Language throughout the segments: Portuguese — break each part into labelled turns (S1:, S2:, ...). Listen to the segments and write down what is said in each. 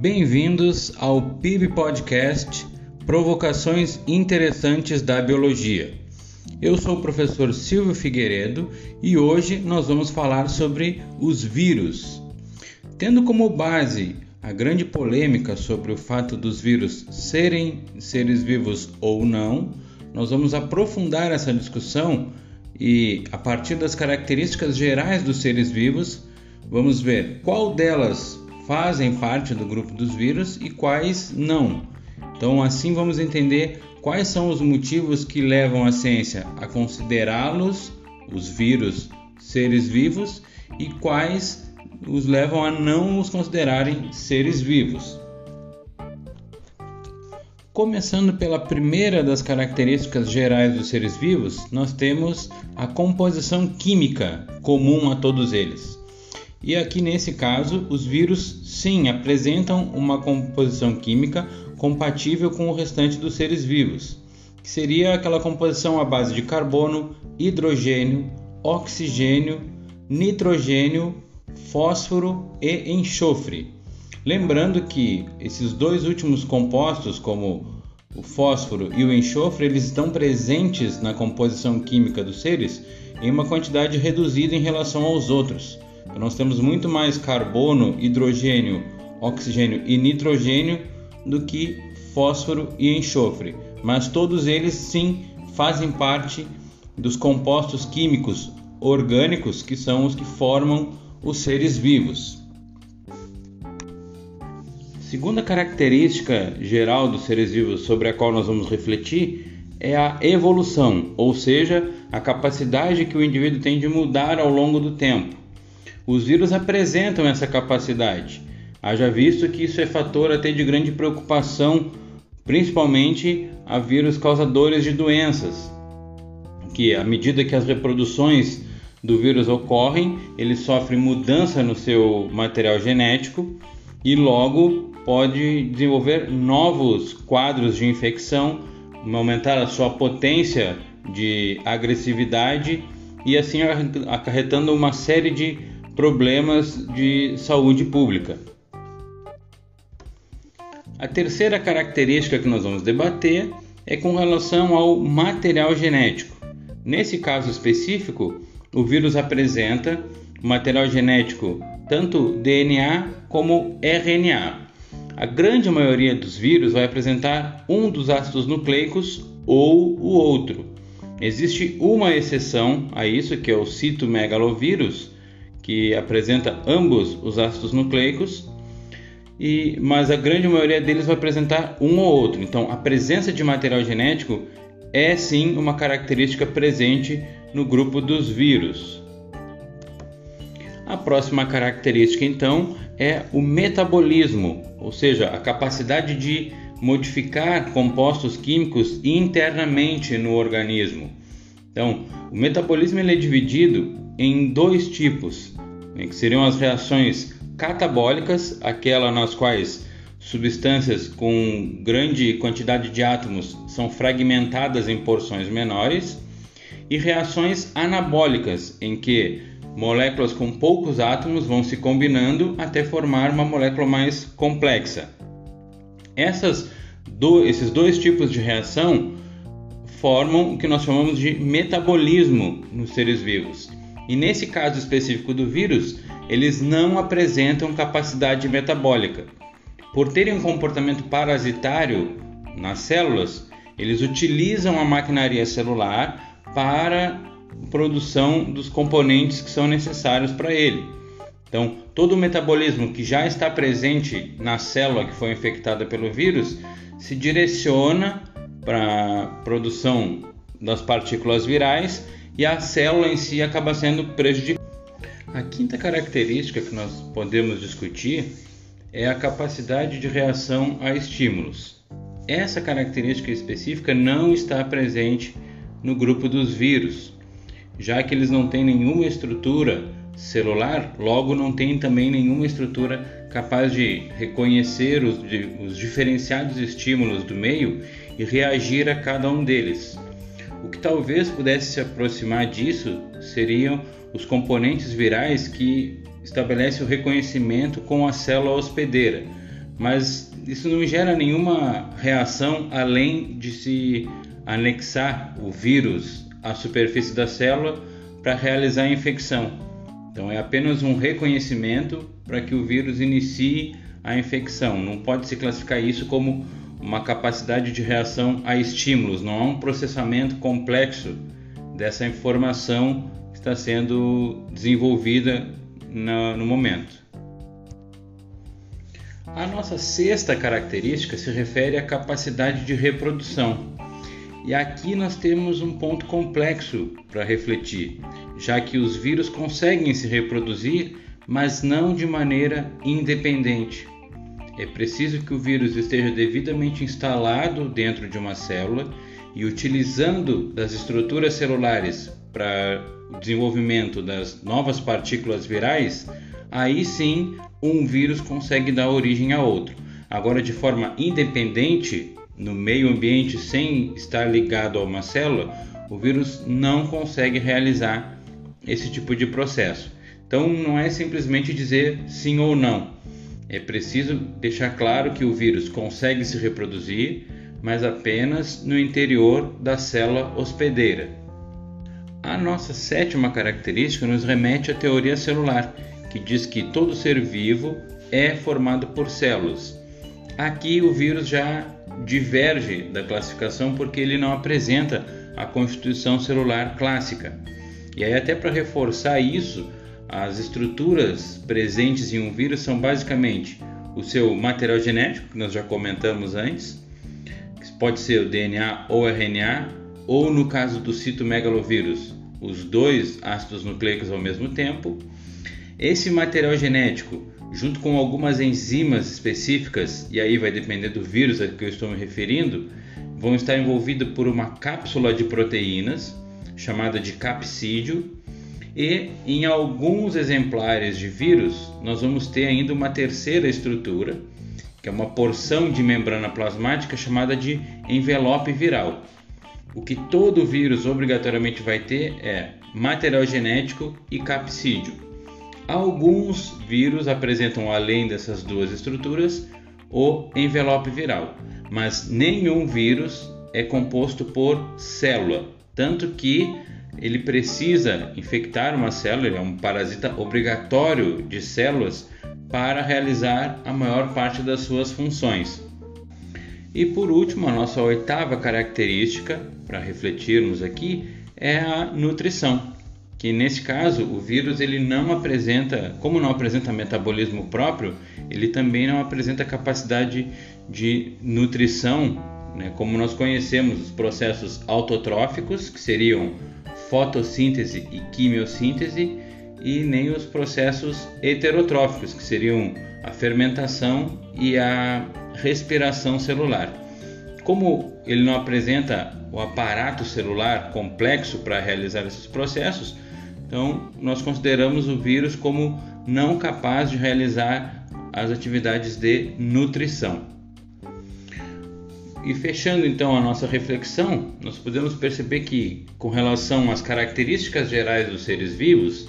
S1: Bem-vindos ao PIB Podcast Provocações Interessantes da Biologia. Eu sou o professor Silvio Figueiredo e hoje nós vamos falar sobre os vírus. Tendo como base a grande polêmica sobre o fato dos vírus serem seres vivos ou não, nós vamos aprofundar essa discussão e, a partir das características gerais dos seres vivos, vamos ver qual delas fazem parte do grupo dos vírus e quais não. Então, assim vamos entender quais são os motivos que levam a ciência a considerá-los, os vírus, seres vivos e quais os levam a não os considerarem seres vivos. Começando pela primeira das características gerais dos seres vivos, nós temos a composição química comum a todos eles. E aqui nesse caso, os vírus sim apresentam uma composição química compatível com o restante dos seres vivos, que seria aquela composição à base de carbono, hidrogênio, oxigênio, nitrogênio fósforo e enxofre. Lembrando que esses dois últimos compostos, como o fósforo e o enxofre, eles estão presentes na composição química dos seres em uma quantidade reduzida em relação aos outros. Então, nós temos muito mais carbono, hidrogênio, oxigênio e nitrogênio do que fósforo e enxofre, mas todos eles sim fazem parte dos compostos químicos orgânicos que são os que formam os seres vivos. Segunda característica geral dos seres vivos sobre a qual nós vamos refletir é a evolução, ou seja, a capacidade que o indivíduo tem de mudar ao longo do tempo. Os vírus apresentam essa capacidade. Haja visto que isso é fator até de grande preocupação, principalmente a vírus causadores de doenças, que à medida que as reproduções do vírus ocorrem, ele sofre mudança no seu material genético e logo pode desenvolver novos quadros de infecção, aumentar a sua potência de agressividade e assim acarretando uma série de problemas de saúde pública. A terceira característica que nós vamos debater é com relação ao material genético. Nesse caso específico, o vírus apresenta material genético tanto DNA como RNA. A grande maioria dos vírus vai apresentar um dos ácidos nucleicos ou o outro. Existe uma exceção a isso, que é o citomegalovírus, que apresenta ambos os ácidos nucleicos, e, mas a grande maioria deles vai apresentar um ou outro. Então, a presença de material genético é sim uma característica presente no grupo dos vírus. A próxima característica, então, é o metabolismo, ou seja, a capacidade de modificar compostos químicos internamente no organismo. Então, o metabolismo ele é dividido em dois tipos, né, que seriam as reações catabólicas, aquelas nas quais substâncias com grande quantidade de átomos são fragmentadas em porções menores, e reações anabólicas, em que moléculas com poucos átomos vão se combinando até formar uma molécula mais complexa. Essas do, esses dois tipos de reação formam o que nós chamamos de metabolismo nos seres vivos. E nesse caso específico do vírus, eles não apresentam capacidade metabólica. Por terem um comportamento parasitário nas células, eles utilizam a maquinaria celular para produção dos componentes que são necessários para ele. Então, todo o metabolismo que já está presente na célula que foi infectada pelo vírus se direciona para produção das partículas virais e a célula em si acaba sendo prejudicada. A quinta característica que nós podemos discutir é a capacidade de reação a estímulos. Essa característica específica não está presente no grupo dos vírus, já que eles não têm nenhuma estrutura celular, logo não têm também nenhuma estrutura capaz de reconhecer os, os diferenciados estímulos do meio e reagir a cada um deles. O que talvez pudesse se aproximar disso seriam os componentes virais que estabelecem o reconhecimento com a célula hospedeira, mas isso não gera nenhuma reação além de se anexar o vírus à superfície da célula para realizar a infecção. Então é apenas um reconhecimento para que o vírus inicie a infecção. Não pode se classificar isso como uma capacidade de reação a estímulos, não há um processamento complexo dessa informação que está sendo desenvolvida no momento. A nossa sexta característica se refere à capacidade de reprodução. E aqui nós temos um ponto complexo para refletir, já que os vírus conseguem se reproduzir, mas não de maneira independente. É preciso que o vírus esteja devidamente instalado dentro de uma célula e utilizando das estruturas celulares para o desenvolvimento das novas partículas virais, aí sim um vírus consegue dar origem a outro. Agora, de forma independente, no meio ambiente, sem estar ligado a uma célula, o vírus não consegue realizar esse tipo de processo. Então, não é simplesmente dizer sim ou não. É preciso deixar claro que o vírus consegue se reproduzir, mas apenas no interior da célula hospedeira. A nossa sétima característica nos remete à teoria celular, que diz que todo ser vivo é formado por células. Aqui o vírus já diverge da classificação porque ele não apresenta a constituição celular clássica. E aí, até para reforçar isso, as estruturas presentes em um vírus são basicamente o seu material genético, que nós já comentamos antes, que pode ser o DNA ou RNA, ou no caso do citomegalovírus, os dois ácidos nucleicos ao mesmo tempo, esse material genético, junto com algumas enzimas específicas, e aí vai depender do vírus a que eu estou me referindo, vão estar envolvidos por uma cápsula de proteínas, chamada de capsídio, e em alguns exemplares de vírus nós vamos ter ainda uma terceira estrutura, que é uma porção de membrana plasmática chamada de envelope viral. O que todo vírus obrigatoriamente vai ter é material genético e capsídio. Alguns vírus apresentam, além dessas duas estruturas, o envelope viral, mas nenhum vírus é composto por célula, tanto que ele precisa infectar uma célula, ele é um parasita obrigatório de células para realizar a maior parte das suas funções. E por último, a nossa oitava característica para refletirmos aqui é a nutrição que nesse caso o vírus ele não apresenta, como não apresenta metabolismo próprio, ele também não apresenta capacidade de nutrição, né, como nós conhecemos os processos autotróficos, que seriam fotossíntese e quimiossíntese, e nem os processos heterotróficos, que seriam a fermentação e a respiração celular. Como ele não apresenta o aparato celular complexo para realizar esses processos, então, nós consideramos o vírus como não capaz de realizar as atividades de nutrição. E fechando então a nossa reflexão, nós podemos perceber que, com relação às características gerais dos seres vivos,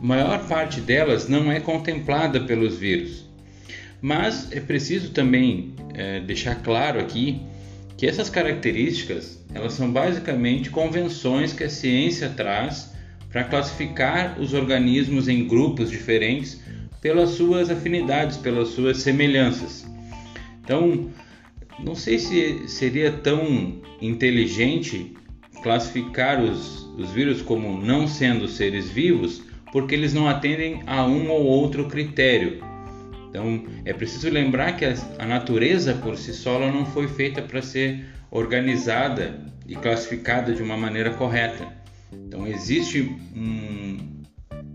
S1: maior parte delas não é contemplada pelos vírus. Mas é preciso também é, deixar claro aqui que essas características elas são basicamente convenções que a ciência traz para classificar os organismos em grupos diferentes pelas suas afinidades, pelas suas semelhanças. Então, não sei se seria tão inteligente classificar os, os vírus como não sendo seres vivos, porque eles não atendem a um ou outro critério. Então, é preciso lembrar que a, natureza por si só não foi feita para ser organizada e classificada de uma maneira correta. Então existe um,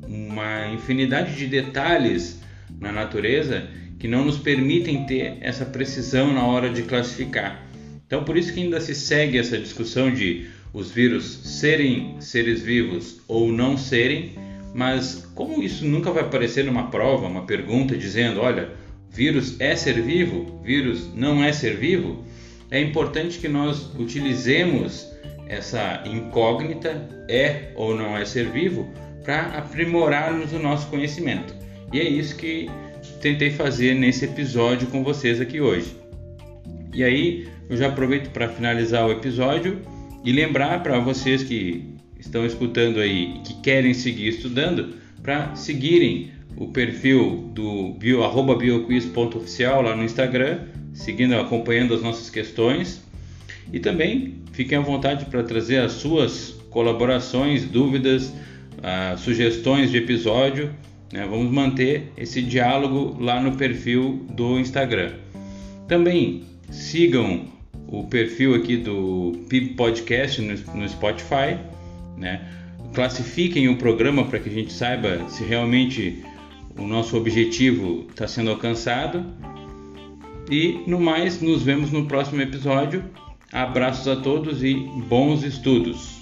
S1: uma infinidade de detalhes na natureza que não nos permitem ter essa precisão na hora de classificar. Então por isso que ainda se segue essa discussão de os vírus serem seres vivos ou não serem, mas como isso nunca vai aparecer numa prova, uma pergunta dizendo, olha, vírus é ser vivo, vírus não é ser vivo, é importante que nós utilizemos essa incógnita é ou não é ser vivo para aprimorarmos o nosso conhecimento. E é isso que tentei fazer nesse episódio com vocês aqui hoje. E aí eu já aproveito para finalizar o episódio e lembrar para vocês que estão escutando aí que querem seguir estudando para seguirem o perfil do bio, arroba bioquiz.oficial lá no Instagram, seguindo, acompanhando as nossas questões. E também fiquem à vontade para trazer as suas colaborações, dúvidas, uh, sugestões de episódio. Né? Vamos manter esse diálogo lá no perfil do Instagram. Também sigam o perfil aqui do PIB Podcast no, Spotify. Né? Classifiquem o programa para que a gente saiba se realmente o nosso objetivo está sendo alcançado. E no mais, nos vemos no próximo episódio. Abraços a todos e bons estudos!